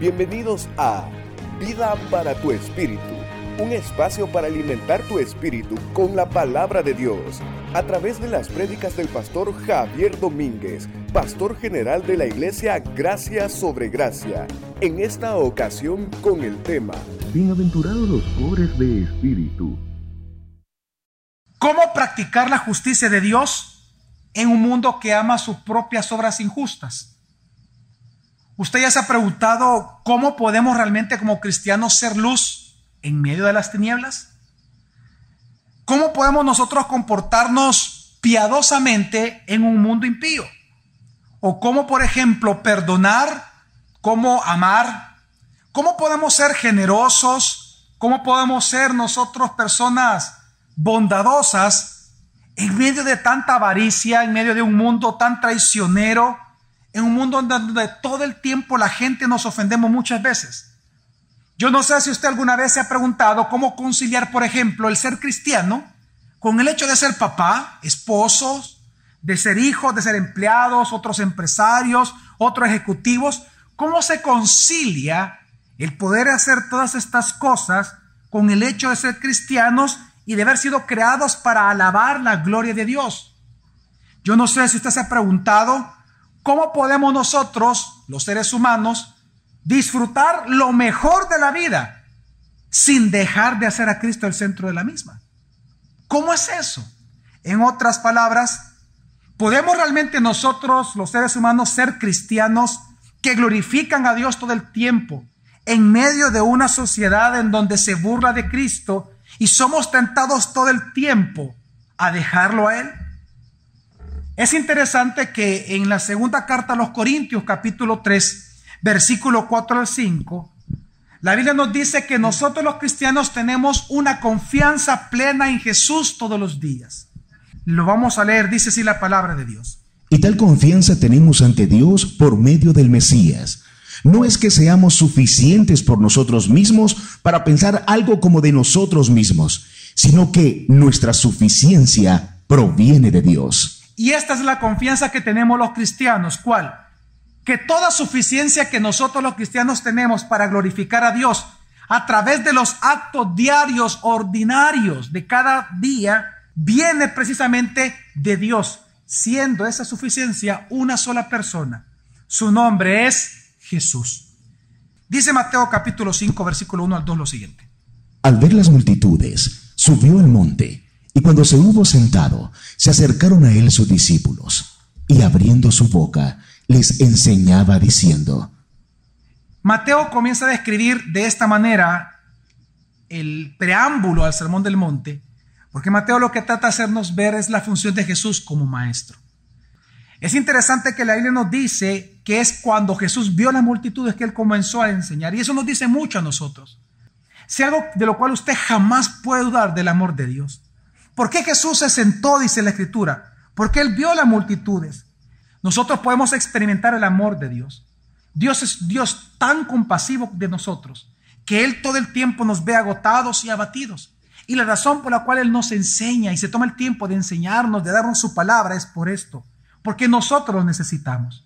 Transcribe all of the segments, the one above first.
Bienvenidos a Vida para tu Espíritu, un espacio para alimentar tu espíritu con la palabra de Dios, a través de las prédicas del pastor Javier Domínguez, pastor general de la iglesia Gracia sobre Gracia, en esta ocasión con el tema Bienaventurados los pobres de espíritu. ¿Cómo practicar la justicia de Dios en un mundo que ama sus propias obras injustas? ¿Usted ya se ha preguntado cómo podemos realmente como cristianos ser luz en medio de las tinieblas? ¿Cómo podemos nosotros comportarnos piadosamente en un mundo impío? ¿O cómo, por ejemplo, perdonar? ¿Cómo amar? ¿Cómo podemos ser generosos? ¿Cómo podemos ser nosotros personas bondadosas en medio de tanta avaricia, en medio de un mundo tan traicionero? En un mundo donde todo el tiempo la gente nos ofendemos muchas veces. Yo no sé si usted alguna vez se ha preguntado cómo conciliar, por ejemplo, el ser cristiano con el hecho de ser papá, esposos, de ser hijos, de ser empleados, otros empresarios, otros ejecutivos. ¿Cómo se concilia el poder hacer todas estas cosas con el hecho de ser cristianos y de haber sido creados para alabar la gloria de Dios? Yo no sé si usted se ha preguntado ¿Cómo podemos nosotros, los seres humanos, disfrutar lo mejor de la vida sin dejar de hacer a Cristo el centro de la misma? ¿Cómo es eso? En otras palabras, ¿podemos realmente nosotros, los seres humanos, ser cristianos que glorifican a Dios todo el tiempo en medio de una sociedad en donde se burla de Cristo y somos tentados todo el tiempo a dejarlo a Él? Es interesante que en la segunda carta a los Corintios, capítulo 3, versículo 4 al 5, la Biblia nos dice que nosotros los cristianos tenemos una confianza plena en Jesús todos los días. Lo vamos a leer, dice así la palabra de Dios. Y tal confianza tenemos ante Dios por medio del Mesías. No es que seamos suficientes por nosotros mismos para pensar algo como de nosotros mismos, sino que nuestra suficiencia proviene de Dios. Y esta es la confianza que tenemos los cristianos. ¿Cuál? Que toda suficiencia que nosotros los cristianos tenemos para glorificar a Dios a través de los actos diarios ordinarios de cada día viene precisamente de Dios, siendo esa suficiencia una sola persona. Su nombre es Jesús. Dice Mateo capítulo 5, versículo 1 al 2 lo siguiente. Al ver las multitudes, subió al monte y cuando se hubo sentado, se acercaron a él sus discípulos, y abriendo su boca, les enseñaba diciendo, Mateo comienza a describir de esta manera el preámbulo al Sermón del Monte, porque Mateo lo que trata de hacernos ver es la función de Jesús como maestro. Es interesante que la Biblia nos dice que es cuando Jesús vio las multitudes que él comenzó a enseñar, y eso nos dice mucho a nosotros. Si algo de lo cual usted jamás puede dudar del amor de Dios. ¿Por qué Jesús se sentó, dice la Escritura? Porque Él vio las multitudes. Nosotros podemos experimentar el amor de Dios. Dios es Dios tan compasivo de nosotros que Él todo el tiempo nos ve agotados y abatidos. Y la razón por la cual Él nos enseña y se toma el tiempo de enseñarnos, de darnos su palabra, es por esto. Porque nosotros lo necesitamos.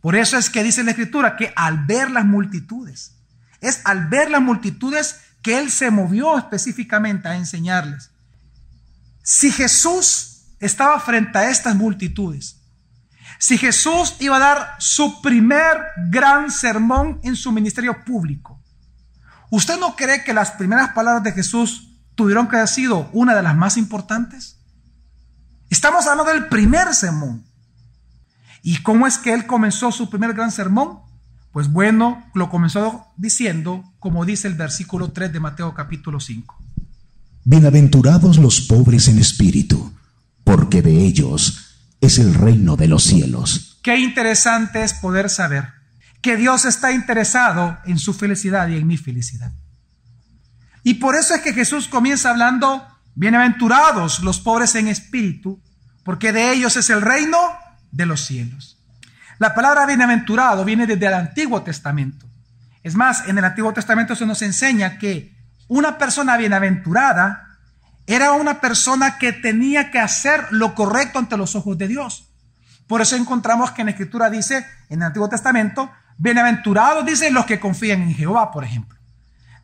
Por eso es que dice la Escritura que al ver las multitudes, es al ver las multitudes que Él se movió específicamente a enseñarles. Si Jesús estaba frente a estas multitudes, si Jesús iba a dar su primer gran sermón en su ministerio público, ¿usted no cree que las primeras palabras de Jesús tuvieron que haber sido una de las más importantes? Estamos hablando del primer sermón. ¿Y cómo es que él comenzó su primer gran sermón? Pues bueno, lo comenzó diciendo, como dice el versículo 3 de Mateo capítulo 5. Bienaventurados los pobres en espíritu, porque de ellos es el reino de los cielos. Qué interesante es poder saber que Dios está interesado en su felicidad y en mi felicidad. Y por eso es que Jesús comienza hablando, bienaventurados los pobres en espíritu, porque de ellos es el reino de los cielos. La palabra bienaventurado viene desde el Antiguo Testamento. Es más, en el Antiguo Testamento se nos enseña que una persona bienaventurada era una persona que tenía que hacer lo correcto ante los ojos de Dios. Por eso encontramos que en la Escritura dice, en el Antiguo Testamento, Bienaventurados, dice, los que confían en Jehová, por ejemplo.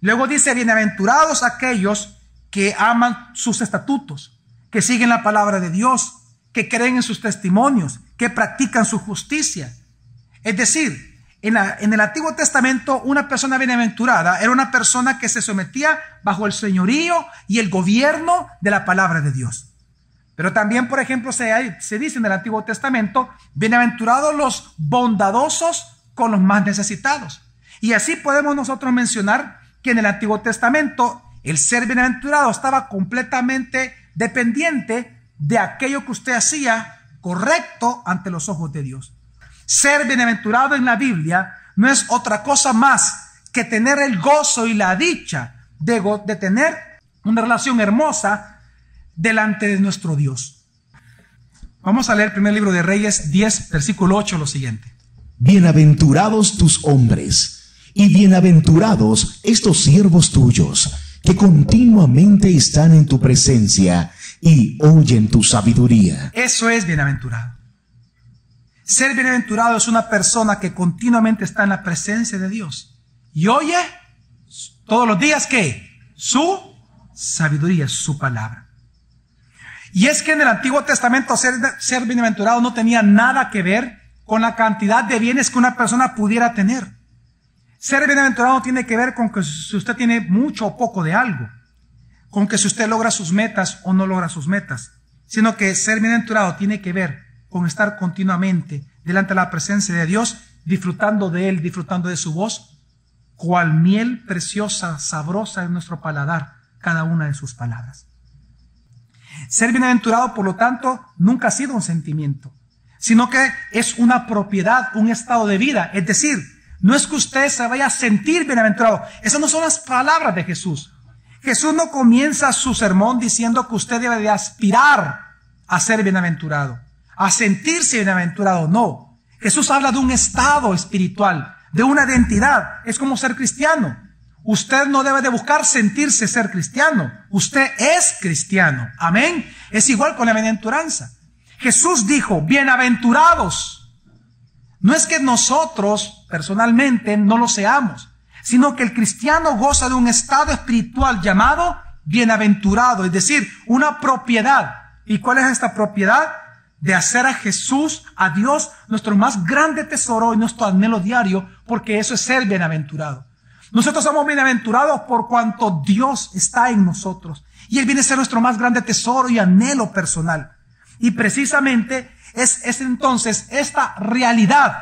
Luego dice, bienaventurados aquellos que aman sus estatutos, que siguen la palabra de Dios, que creen en sus testimonios, que practican su justicia. Es decir, en, el Antiguo Testamento, una persona bienaventurada era una persona que se sometía bajo el señorío y el gobierno de la palabra de Dios. Pero también, por ejemplo, se dice en el Antiguo Testamento, bienaventurados los bondadosos con los más necesitados. Y así podemos nosotros mencionar que en el Antiguo Testamento el ser bienaventurado estaba completamente dependiente de aquello que usted hacía correcto ante los ojos de Dios. Ser bienaventurado en la Biblia no es otra cosa más que tener el gozo y la dicha de, de tener una relación hermosa delante de nuestro Dios. Vamos a leer el primer libro de Reyes 10, versículo 8, lo siguiente. Bienaventurados tus hombres y bienaventurados estos siervos tuyos que continuamente están en tu presencia y oyen tu sabiduría. Eso es bienaventurado. Ser bienaventurado es una persona que continuamente está en la presencia de Dios y oye todos los días que su sabiduría, su palabra. Y es que en el Antiguo Testamento ser, ser bienaventurado no tenía nada que ver con la cantidad de bienes que una persona pudiera tener. Ser bienaventurado tiene que ver con que si usted tiene mucho o poco de algo, con que si usted logra sus metas o no logra sus metas, sino que ser bienaventurado tiene que ver con estar continuamente delante de la presencia de Dios, disfrutando de Él, disfrutando de su voz, cual miel preciosa, sabrosa en nuestro paladar, cada una de sus palabras. Ser bienaventurado, por lo tanto, nunca ha sido un sentimiento, sino que es una propiedad, un estado de vida. Es decir, no es que usted se vaya a sentir bienaventurado. Esas no son las palabras de Jesús. Jesús no comienza su sermón diciendo que usted debe de aspirar a ser bienaventurado a sentirse bienaventurado, no. Jesús habla de un estado espiritual, de una identidad. Es como ser cristiano. Usted no debe de buscar sentirse ser cristiano. Usted es cristiano. Amén. Es igual con la bienaventuranza. Jesús dijo, bienaventurados. No es que nosotros personalmente no lo seamos, sino que el cristiano goza de un estado espiritual llamado bienaventurado, es decir, una propiedad. ¿Y cuál es esta propiedad? De hacer a Jesús, a Dios, nuestro más grande tesoro y nuestro anhelo diario, porque eso es ser bienaventurado. Nosotros somos bienaventurados por cuanto Dios está en nosotros. Y Él viene a ser nuestro más grande tesoro y anhelo personal. Y precisamente es, es entonces esta realidad,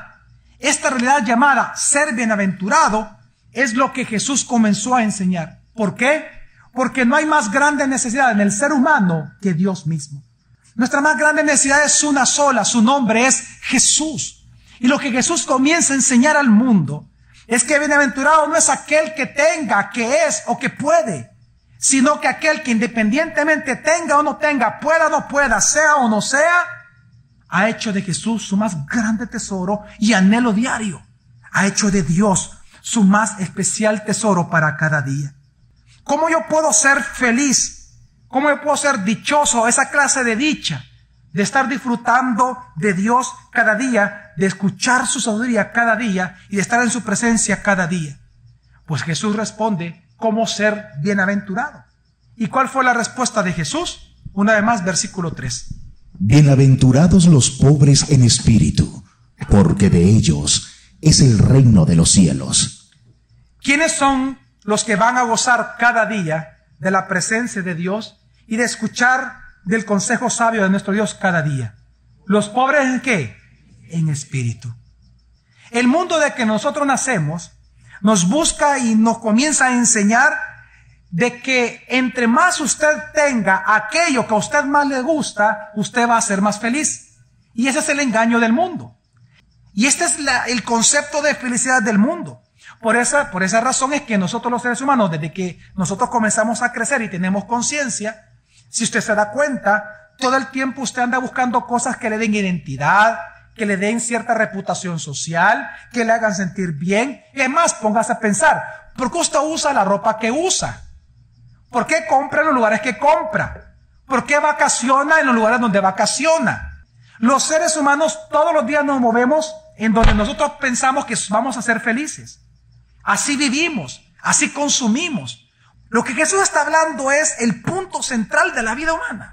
esta realidad llamada ser bienaventurado, es lo que Jesús comenzó a enseñar. ¿Por qué? Porque no hay más grande necesidad en el ser humano que Dios mismo. Nuestra más grande necesidad es una sola, su nombre es Jesús. Y lo que Jesús comienza a enseñar al mundo es que bienaventurado no es aquel que tenga, que es o que puede, sino que aquel que independientemente tenga o no tenga, pueda o no pueda, sea o no sea, ha hecho de Jesús su más grande tesoro y anhelo diario. Ha hecho de Dios su más especial tesoro para cada día. ¿Cómo yo puedo ser feliz ¿Cómo yo puedo ser dichoso? Esa clase de dicha, de estar disfrutando de Dios cada día, de escuchar su sabiduría cada día y de estar en su presencia cada día. Pues Jesús responde, ¿cómo ser bienaventurado? ¿Y cuál fue la respuesta de Jesús? Una vez más, versículo 3. Bienaventurados los pobres en espíritu, porque de ellos es el reino de los cielos. ¿Quiénes son los que van a gozar cada día de la presencia de Dios y de escuchar del consejo sabio de nuestro Dios cada día. Los pobres en qué? En espíritu. El mundo de que nosotros nacemos nos busca y nos comienza a enseñar de que entre más usted tenga aquello que a usted más le gusta, usted va a ser más feliz. Y ese es el engaño del mundo. Y este es el concepto de felicidad del mundo. Por esa, por esa razón es que nosotros los seres humanos, desde que nosotros comenzamos a crecer y tenemos conciencia, si usted se da cuenta, todo el tiempo usted anda buscando cosas que le den identidad, que le den cierta reputación social, que le hagan sentir bien. Y además, póngase a pensar, ¿por qué usted usa la ropa que usa? ¿Por qué compra en los lugares que compra? ¿Por qué vacaciona en los lugares donde vacaciona? Los seres humanos todos los días nos movemos en donde nosotros pensamos que vamos a ser felices. Así vivimos, así consumimos. Lo que Jesús está hablando es el punto central de la vida humana.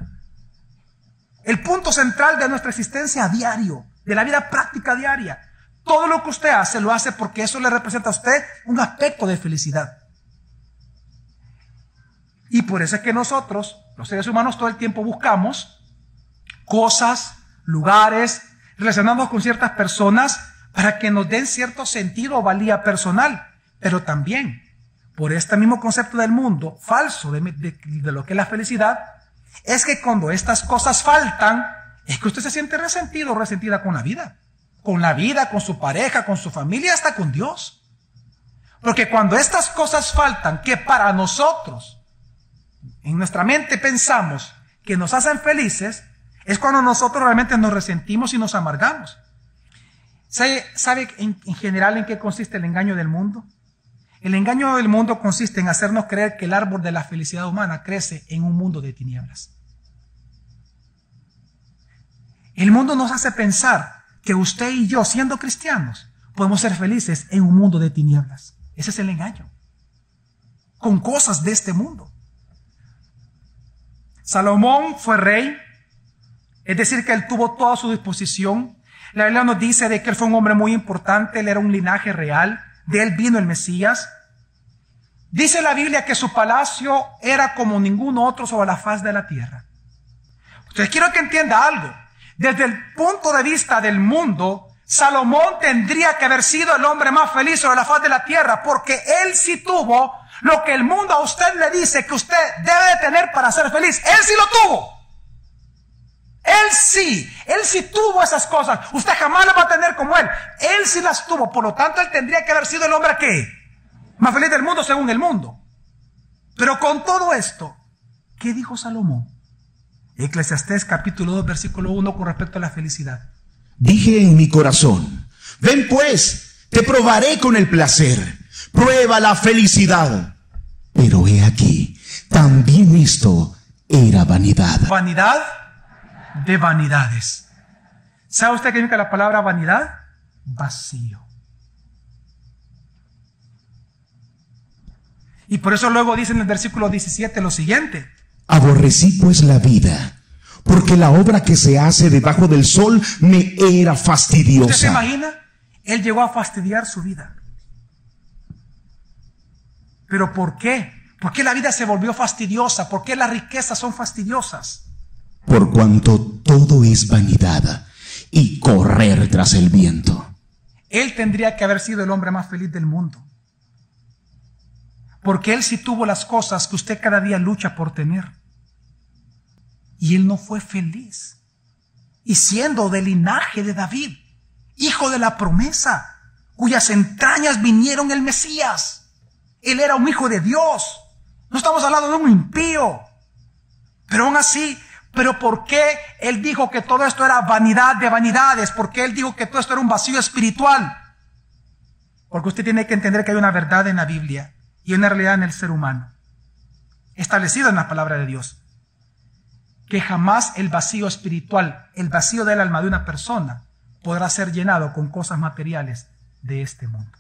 El punto central de nuestra existencia diario, de la vida práctica diaria. Todo lo que usted hace lo hace porque eso le representa a usted un aspecto de felicidad. Y por eso es que nosotros, los seres humanos, todo el tiempo buscamos cosas, lugares, relacionándonos con ciertas personas para que nos den cierto sentido o valía personal, pero también por este mismo concepto del mundo falso de, de lo que es la felicidad, es que cuando estas cosas faltan, es que usted se siente resentido o resentida con la vida, con la vida, con su pareja, con su familia, hasta con Dios. Porque cuando estas cosas faltan, que para nosotros, en nuestra mente pensamos que nos hacen felices, es cuando nosotros realmente nos resentimos y nos amargamos. ¿Sabe, en, en general en qué consiste el engaño del mundo? El engaño del mundo consiste en hacernos creer que el árbol de la felicidad humana crece en un mundo de tinieblas. El mundo nos hace pensar que usted y yo, siendo cristianos, podemos ser felices en un mundo de tinieblas. Ese es el engaño. Con cosas de este mundo. Salomón fue rey, es decir, que él tuvo toda su disposición. La Biblia nos dice de que él fue un hombre muy importante, él era un linaje real de él vino el Mesías. Dice la Biblia que su palacio era como ningún otro sobre la faz de la tierra. Ustedes quiero que entienda algo. Desde el punto de vista del mundo, Salomón tendría que haber sido el hombre más feliz sobre la faz de la tierra, porque él sí tuvo lo que el mundo a usted le dice que usted debe de tener para ser feliz. Él sí lo tuvo. Él sí, él sí tuvo esas cosas. Usted jamás las va a tener como él. Él sí las tuvo. Por lo tanto, él tendría que haber sido el hombre que más feliz del mundo según el mundo. Pero con todo esto, ¿qué dijo Salomón? Eclesiastés capítulo 2, versículo 1 con respecto a la felicidad. Dije en mi corazón, ven pues, te probaré con el placer, prueba la felicidad. Pero he aquí, también esto era vanidad. Vanidad de vanidades. ¿Sabe usted qué significa la palabra vanidad? Vacío. Y por eso luego dice en el versículo 17 lo siguiente. Aborrecí pues la vida, porque la obra que se hace debajo del sol me era fastidiosa. ¿Usted se imagina? Él llegó a fastidiar su vida. ¿Pero por qué? ¿Por qué la vida se volvió fastidiosa? ¿Por qué las riquezas son fastidiosas? Por cuanto todo es vanidad y correr tras el viento. Él tendría que haber sido el hombre más feliz del mundo. Porque él sí tuvo las cosas que usted cada día lucha por tener. Y él no fue feliz. Y siendo del linaje de David, hijo de la promesa, cuyas entrañas vinieron el Mesías. Él era un hijo de Dios. No estamos hablando de un impío. Pero aún así, pero ¿por qué él dijo que todo esto era vanidad de vanidades? ¿Por qué él dijo que todo esto era un vacío espiritual? Porque usted tiene que entender que hay una verdad en la Biblia y una realidad en el ser humano, establecida en la palabra de Dios, que jamás el vacío espiritual, el vacío del alma de una persona, podrá ser llenado con cosas materiales de este mundo.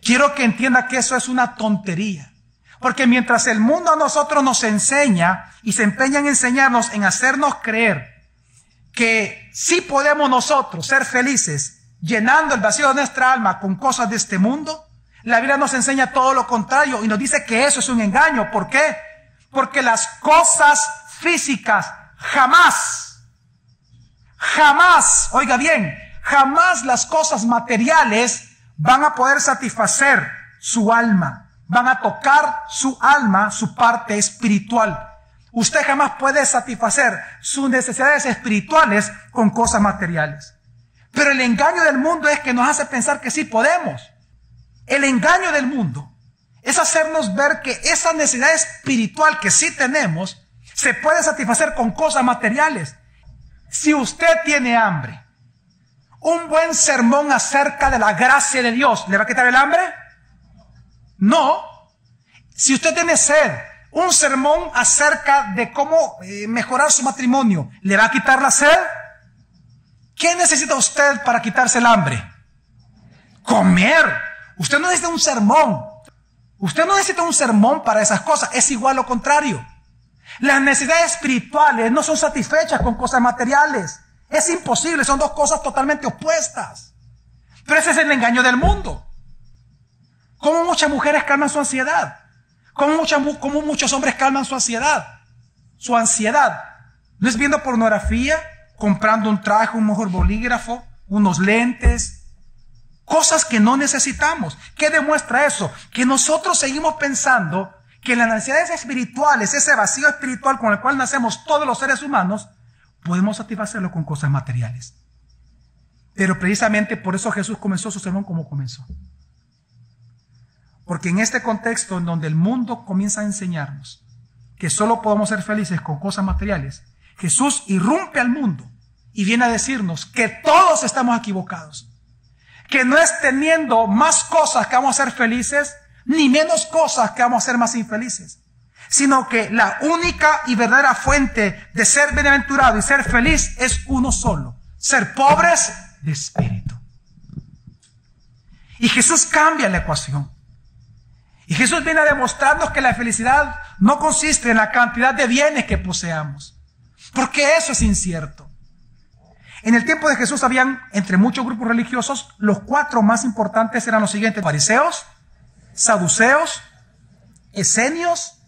Quiero que entienda que eso es una tontería. Porque mientras el mundo a nosotros nos enseña y se empeña en enseñarnos, en hacernos creer que sí podemos nosotros ser felices llenando el vacío de nuestra alma con cosas de este mundo, la Biblia nos enseña todo lo contrario y nos dice que eso es un engaño. ¿Por qué? Porque las cosas físicas jamás, jamás, oiga bien, jamás las cosas materiales van a poder satisfacer su alma van a tocar su alma, su parte espiritual. Usted jamás puede satisfacer sus necesidades espirituales con cosas materiales. Pero el engaño del mundo es que nos hace pensar que sí podemos. El engaño del mundo es hacernos ver que esa necesidad espiritual que sí tenemos se puede satisfacer con cosas materiales. Si usted tiene hambre, un buen sermón acerca de la gracia de Dios, ¿le va a quitar el hambre? No. Si usted tiene sed, un sermón acerca de cómo eh, mejorar su matrimonio, ¿le va a quitar la sed? ¿Qué necesita usted para quitarse el hambre? Comer. Usted no necesita un sermón. Usted no necesita un sermón para esas cosas. Es igual lo contrario. Las necesidades espirituales no son satisfechas con cosas materiales. Es imposible. Son dos cosas totalmente opuestas. Pero ese es el engaño del mundo. ¿Cómo muchas mujeres calman su ansiedad? ¿Cómo, muchas, cómo muchos hombres calman su ansiedad? Su ansiedad. ¿No es viendo pornografía? comprando un traje, un mejor bolígrafo, unos lentes, cosas que no necesitamos. ¿Qué demuestra eso? Que nosotros seguimos pensando que las necesidades espirituales, ese vacío espiritual con el cual nacemos todos los seres humanos, podemos satisfacerlo con cosas materiales. Pero precisamente por eso Jesús comenzó su sermón como comenzó. Porque en este contexto en donde el mundo comienza a enseñarnos que solo podemos ser felices con cosas materiales, Jesús irrumpe al mundo y viene a decirnos que todos estamos equivocados. Que no es teniendo más cosas que vamos a ser felices, ni menos cosas que vamos a ser más infelices. Sino que la única y verdadera fuente de ser bienaventurado y ser feliz es uno solo. Ser pobres de espíritu. Y Jesús cambia la ecuación. Y Jesús viene a demostrarnos que la felicidad no consiste en la cantidad de bienes que poseamos porque eso es incierto. En el tiempo de Jesús habían, entre muchos grupos religiosos, los cuatro más importantes eran los siguientes, fariseos, saduceos, esenios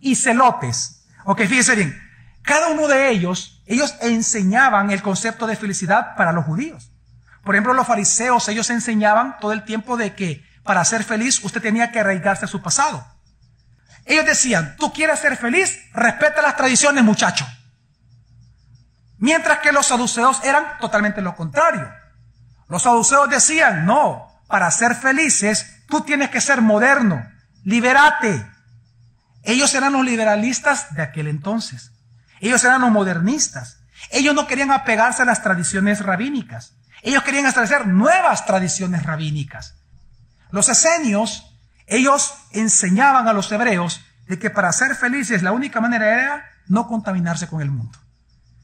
y celotes. Ok, fíjense bien, cada uno de ellos, ellos enseñaban el concepto de felicidad para los judíos. Por ejemplo, los fariseos, ellos enseñaban todo el tiempo de que para ser feliz usted tenía que arraigarse a su pasado. Ellos decían, tú quieres ser feliz, respeta las tradiciones, muchacho. Mientras que los saduceos eran totalmente lo contrario. Los saduceos decían, no, para ser felices tú tienes que ser moderno, liberate. Ellos eran los liberalistas de aquel entonces. Ellos eran los modernistas. Ellos no querían apegarse a las tradiciones rabínicas. Ellos querían establecer nuevas tradiciones rabínicas. Los esenios, ellos enseñaban a los hebreos de que para ser felices la única manera era no contaminarse con el mundo.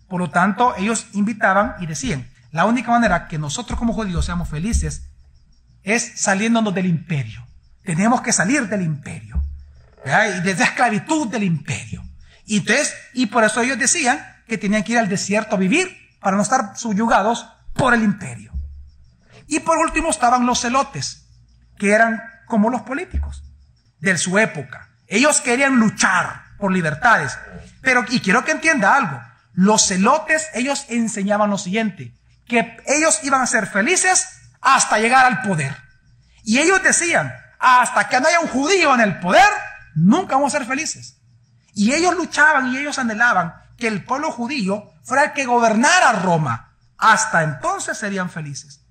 Por lo tanto, ellos invitaban y decían, la única manera que nosotros como judíos seamos felices es saliéndonos del imperio. Tenemos que salir del imperio. Y de la esclavitud del imperio. Y, entonces, y por eso ellos decían que tenían que ir al desierto a vivir para no estar subyugados por el imperio. Y por último estaban los celotes, que eran como los políticos de su época. Ellos querían luchar por libertades. Pero, y quiero que entienda algo, los celotes, ellos enseñaban lo siguiente, que ellos iban a ser felices hasta llegar al poder. Y ellos decían, hasta que no haya un judío en el poder, nunca vamos a ser felices. Y ellos luchaban y ellos anhelaban que el pueblo judío fuera el que gobernara Roma. Hasta entonces serían felices.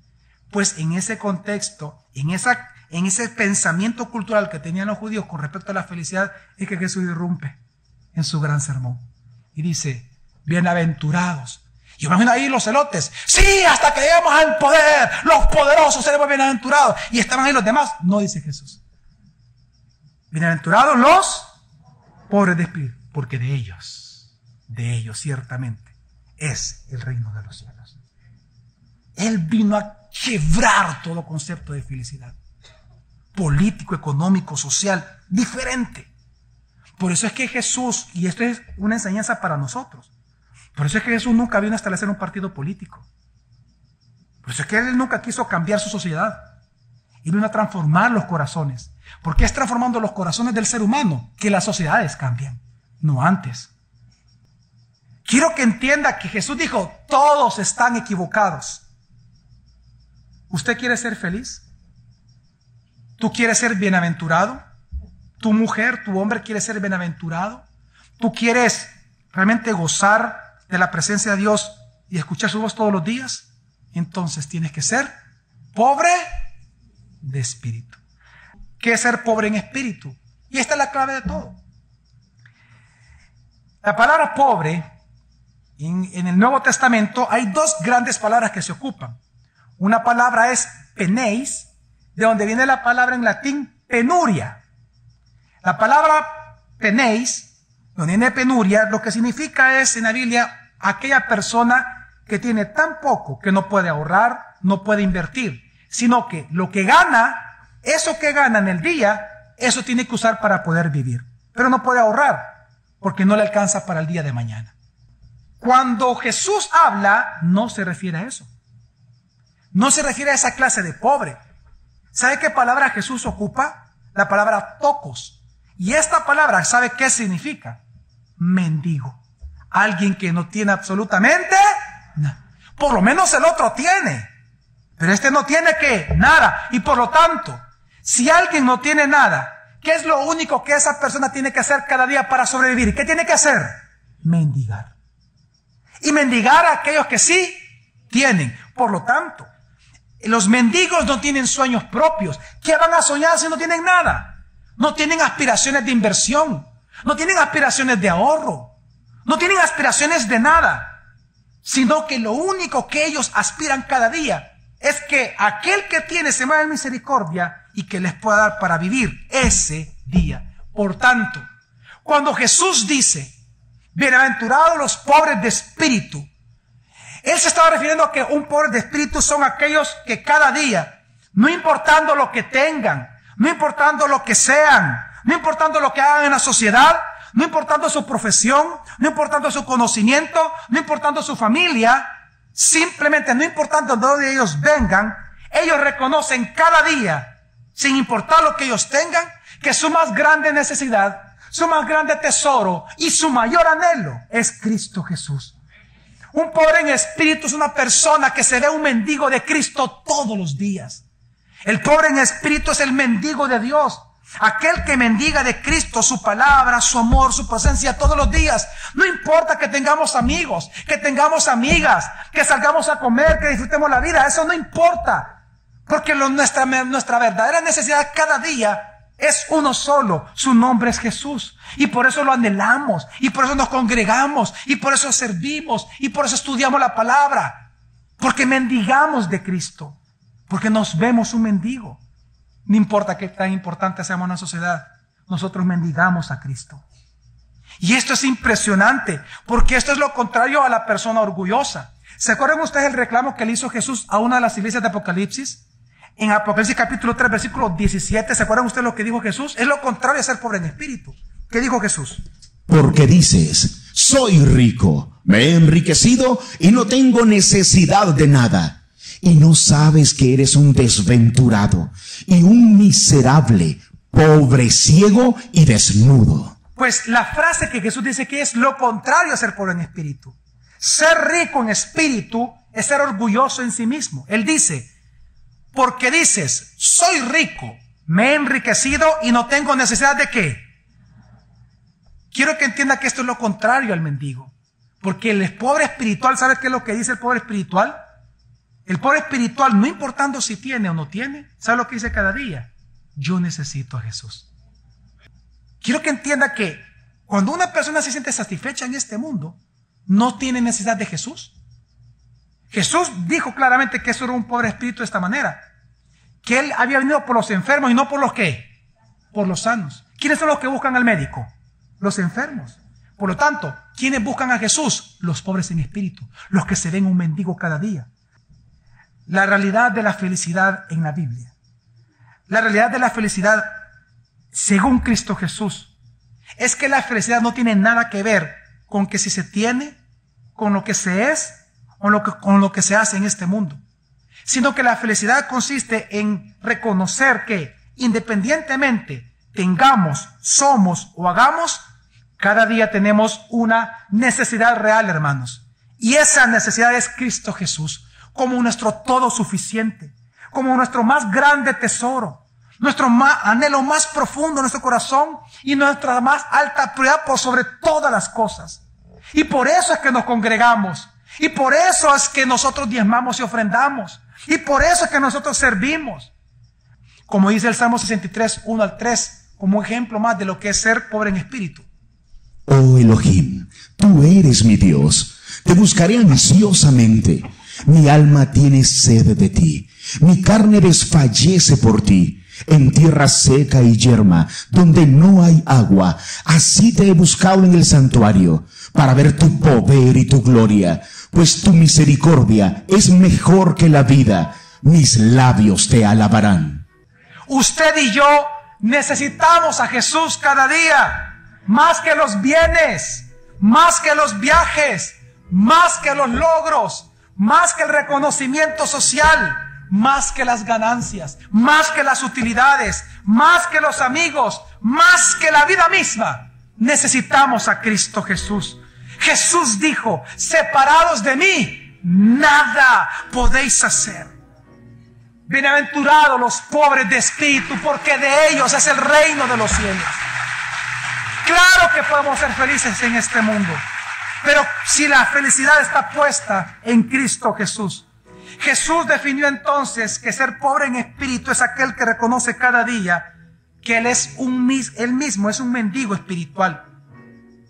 Pues en ese contexto, en, esa, en ese pensamiento cultural que tenían los judíos con respecto a la felicidad, es que Jesús irrumpe en su gran sermón. Y dice, bienaventurados. Y imagino ahí los celotes. Sí, hasta que lleguemos al poder, los poderosos seremos bienaventurados. Y estaban ahí los demás. No dice Jesús. Bienaventurados los pobres de espíritu, porque de ellos, de ellos ciertamente, es el reino de los cielos. Él vino a quebrar todo concepto de felicidad. Político, económico, social, diferente. Por eso es que Jesús, y esto es una enseñanza para nosotros, por eso es que Jesús nunca vino a establecer un partido político. Por eso es que Él nunca quiso cambiar su sociedad. Y vino a transformar los corazones. Porque es transformando los corazones del ser humano que las sociedades cambian, no antes. Quiero que entienda que Jesús dijo, todos están equivocados. ¿Usted quiere ser feliz? ¿Tú quieres ser bienaventurado? ¿Tu mujer, tu hombre quiere ser bienaventurado? ¿Tú quieres realmente gozar de la presencia de Dios y escuchar su voz todos los días, entonces tienes que ser pobre de espíritu. ¿Qué es ser pobre en espíritu? Y esta es la clave de todo. La palabra pobre, en, en, el Nuevo Testamento hay dos grandes palabras que se ocupan. Una palabra es penéis, de donde viene la palabra en latín penuria. La palabra penéis, donde viene penuria, lo que significa es en la Biblia aquella persona que tiene tan poco que no puede ahorrar, no puede invertir, sino que lo que gana, eso que gana en el día, eso tiene que usar para poder vivir. Pero no puede ahorrar porque no le alcanza para el día de mañana. Cuando Jesús habla, no se refiere a eso. No se refiere a esa clase de pobre. ¿Sabe qué palabra Jesús ocupa? La palabra tocos. Y esta palabra, ¿sabe qué significa? Mendigo. Alguien que no tiene absolutamente nada. Por lo menos el otro tiene. Pero este no tiene que nada. Y por lo tanto, si alguien no tiene nada, ¿qué es lo único que esa persona tiene que hacer cada día para sobrevivir? ¿Qué tiene que hacer? Mendigar. Y mendigar a aquellos que sí tienen. Por lo tanto, los mendigos no tienen sueños propios. ¿Qué van a soñar si no tienen nada? No tienen aspiraciones de inversión. No tienen aspiraciones de ahorro. No tienen aspiraciones de nada. Sino que lo único que ellos aspiran cada día es que aquel que tiene se mueva en misericordia y que les pueda dar para vivir ese día. Por tanto, cuando Jesús dice, bienaventurados los pobres de espíritu, él se estaba refiriendo a que un pobre de espíritu son aquellos que cada día, no importando lo que tengan, no importando lo que sean, no importando lo que hagan en la sociedad, no importando su profesión, no importando su conocimiento, no importando su familia, simplemente no importando de dónde ellos vengan, ellos reconocen cada día, sin importar lo que ellos tengan, que su más grande necesidad, su más grande tesoro y su mayor anhelo es Cristo Jesús. Un pobre en espíritu es una persona que se ve un mendigo de Cristo todos los días. El pobre en espíritu es el mendigo de Dios. Aquel que mendiga de Cristo su palabra, su amor, su presencia todos los días. No importa que tengamos amigos, que tengamos amigas, que salgamos a comer, que disfrutemos la vida. Eso no importa. Porque nuestra, nuestra verdadera necesidad cada día es uno solo, su nombre es Jesús. Y por eso lo anhelamos, y por eso nos congregamos, y por eso servimos, y por eso estudiamos la palabra. Porque mendigamos de Cristo, porque nos vemos un mendigo. No importa qué tan importante seamos en la sociedad, nosotros mendigamos a Cristo. Y esto es impresionante, porque esto es lo contrario a la persona orgullosa. ¿Se acuerdan ustedes el reclamo que le hizo Jesús a una de las iglesias de Apocalipsis? En Apocalipsis capítulo 3, versículo 17, ¿se acuerdan ustedes lo que dijo Jesús? Es lo contrario a ser pobre en espíritu. ¿Qué dijo Jesús? Porque dices, soy rico, me he enriquecido y no tengo necesidad de nada. Y no sabes que eres un desventurado y un miserable, pobre, ciego y desnudo. Pues la frase que Jesús dice que es lo contrario a ser pobre en espíritu. Ser rico en espíritu es ser orgulloso en sí mismo. Él dice, porque dices, soy rico, me he enriquecido y no tengo necesidad de qué. Quiero que entienda que esto es lo contrario al mendigo. Porque el pobre espiritual, ¿sabe qué es lo que dice el pobre espiritual? El pobre espiritual, no importando si tiene o no tiene, ¿sabe lo que dice cada día? Yo necesito a Jesús. Quiero que entienda que cuando una persona se siente satisfecha en este mundo, no tiene necesidad de Jesús. Jesús dijo claramente que eso era un pobre espíritu de esta manera. Que él había venido por los enfermos y no por los que, por los sanos. ¿Quiénes son los que buscan al médico? Los enfermos. Por lo tanto, ¿quiénes buscan a Jesús? Los pobres en espíritu, los que se ven un mendigo cada día. La realidad de la felicidad en la Biblia. La realidad de la felicidad según Cristo Jesús es que la felicidad no tiene nada que ver con que si se tiene, con lo que se es con lo, que, con lo que se hace en este mundo, sino que la felicidad consiste en reconocer que independientemente tengamos, somos o hagamos, cada día tenemos una necesidad real, hermanos. Y esa necesidad es Cristo Jesús, como nuestro todo suficiente, como nuestro más grande tesoro, nuestro anhelo más profundo, nuestro corazón y nuestra más alta prioridad por sobre todas las cosas. Y por eso es que nos congregamos, y por eso es que nosotros diezmamos y ofrendamos. Y por eso es que nosotros servimos. Como dice el Salmo 63, 1 al 3, como ejemplo más de lo que es ser pobre en espíritu. Oh Elohim, tú eres mi Dios. Te buscaré ansiosamente. Mi alma tiene sed de ti. Mi carne desfallece por ti. En tierra seca y yerma, donde no hay agua, así te he buscado en el santuario, para ver tu poder y tu gloria pues tu misericordia es mejor que la vida. Mis labios te alabarán. Usted y yo necesitamos a Jesús cada día, más que los bienes, más que los viajes, más que los logros, más que el reconocimiento social, más que las ganancias, más que las utilidades, más que los amigos, más que la vida misma. Necesitamos a Cristo Jesús. Jesús dijo, separados de mí, nada podéis hacer. Bienaventurados los pobres de espíritu, porque de ellos es el reino de los cielos. Claro que podemos ser felices en este mundo, pero si la felicidad está puesta en Cristo Jesús. Jesús definió entonces que ser pobre en espíritu es aquel que reconoce cada día que él es un él mismo es un mendigo espiritual.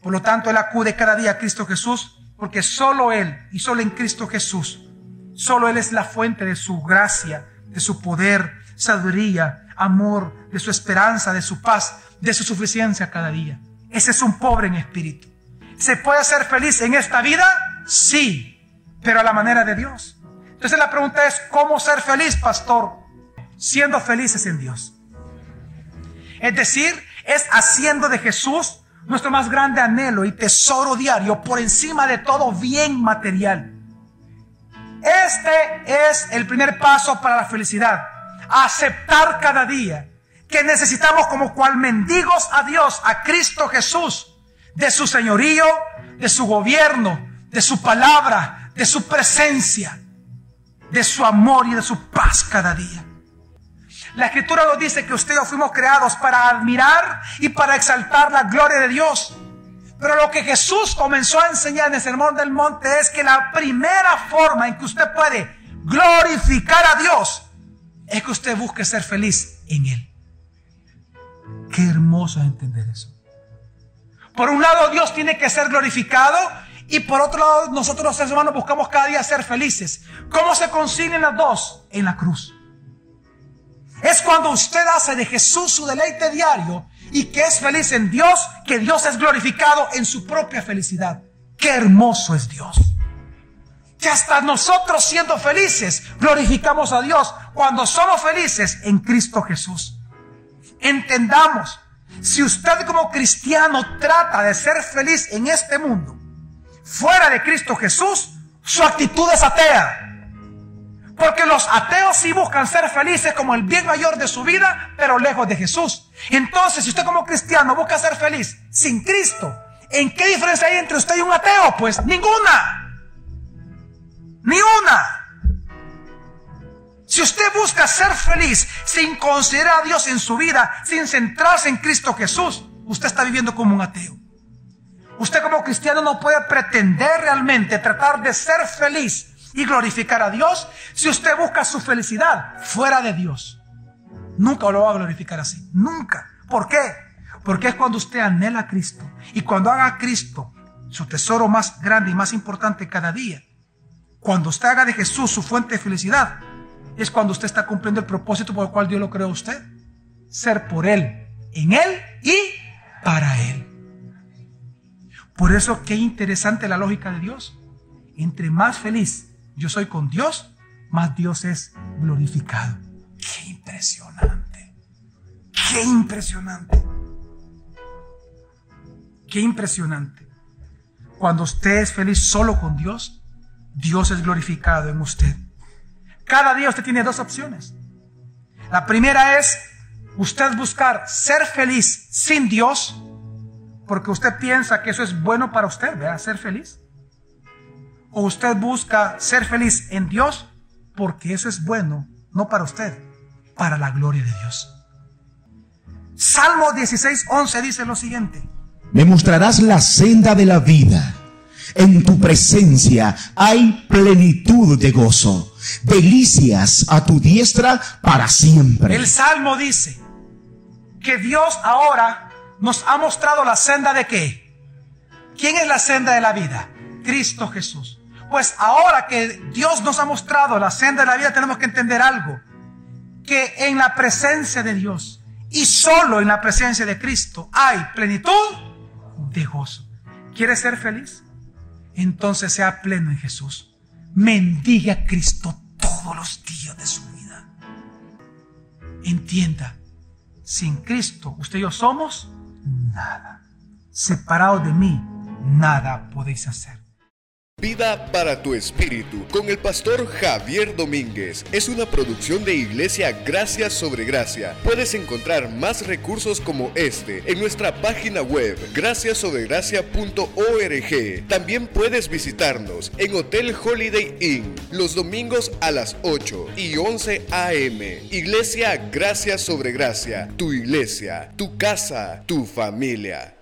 Por lo tanto, él acude cada día a Cristo Jesús porque solo él y solo en Cristo Jesús, solo él es la fuente de su gracia, de su poder, sabiduría, amor, de su esperanza, de su paz, de su suficiencia cada día. Ese es un pobre en espíritu. ¿Se puede ser feliz en esta vida? Sí, pero a la manera de Dios. Entonces la pregunta es, ¿cómo ser feliz, pastor? Siendo felices en Dios. Es decir, es haciendo de Jesús nuestro más grande anhelo y tesoro diario por encima de todo bien material. Este es el primer paso para la felicidad. Aceptar cada día que necesitamos como cual mendigos a Dios, a Cristo Jesús, de su señorío, de su gobierno, de su palabra, de su presencia, de su amor y de su paz cada día. La escritura nos dice que ustedes fuimos creados para admirar y para exaltar la gloria de Dios. Pero lo que Jesús comenzó a enseñar en el Sermón del Monte es que la primera forma en que usted puede glorificar a Dios es que usted busque ser feliz en Él. Qué hermoso entender eso. Por un lado, Dios tiene que ser glorificado y por otro lado, nosotros los seres humanos buscamos cada día ser felices. ¿Cómo se consiguen las dos? En la cruz. Es cuando usted hace de Jesús su deleite diario y que es feliz en Dios, que Dios es glorificado en su propia felicidad. Qué hermoso es Dios. Que hasta nosotros siendo felices glorificamos a Dios cuando somos felices en Cristo Jesús. Entendamos, si usted como cristiano trata de ser feliz en este mundo, fuera de Cristo Jesús, su actitud es atea. Porque los ateos sí buscan ser felices como el bien mayor de su vida, pero lejos de Jesús. Entonces, si usted como cristiano busca ser feliz sin Cristo, ¿en qué diferencia hay entre usted y un ateo? Pues ninguna. Ni una. Si usted busca ser feliz sin considerar a Dios en su vida, sin centrarse en Cristo Jesús, usted está viviendo como un ateo. Usted como cristiano no puede pretender realmente tratar de ser feliz y glorificar a Dios si usted busca su felicidad fuera de Dios. Nunca lo va a glorificar así. Nunca. ¿Por qué? Porque es cuando usted anhela a Cristo y cuando haga a Cristo su tesoro más grande y más importante cada día. Cuando usted haga de Jesús su fuente de felicidad, es cuando usted está cumpliendo el propósito por el cual Dios lo creó a usted. Ser por Él, en Él y para Él. Por eso, qué interesante la lógica de Dios. Entre más feliz yo soy con Dios, más Dios es glorificado. Qué impresionante. Qué impresionante. Qué impresionante. Cuando usted es feliz solo con Dios, Dios es glorificado en usted. Cada día usted tiene dos opciones. La primera es usted buscar ser feliz sin Dios, porque usted piensa que eso es bueno para usted, ¿verdad? Ser feliz o usted busca ser feliz en Dios porque eso es bueno, no para usted, para la gloria de Dios. Salmo 16, 11 dice lo siguiente. Me mostrarás la senda de la vida. En tu presencia hay plenitud de gozo, delicias a tu diestra para siempre. El Salmo dice que Dios ahora nos ha mostrado la senda de qué. ¿Quién es la senda de la vida? Cristo Jesús. Pues ahora que Dios nos ha mostrado la senda de la vida, tenemos que entender algo. Que en la presencia de Dios y solo en la presencia de Cristo hay plenitud de gozo. ¿Quieres ser feliz? entonces sea pleno en Jesús. Mendiga a Cristo todos los días de su vida. Entienda, sin Cristo usted y yo somos nada. Separados de mí, nada podéis hacer. Vida para tu espíritu con el pastor Javier Domínguez es una producción de Iglesia Gracia sobre Gracia. Puedes encontrar más recursos como este en nuestra página web graciasobregracia.org. También puedes visitarnos en Hotel Holiday Inn los domingos a las 8 y 11 a.m. Iglesia Gracia sobre Gracia, tu iglesia, tu casa, tu familia.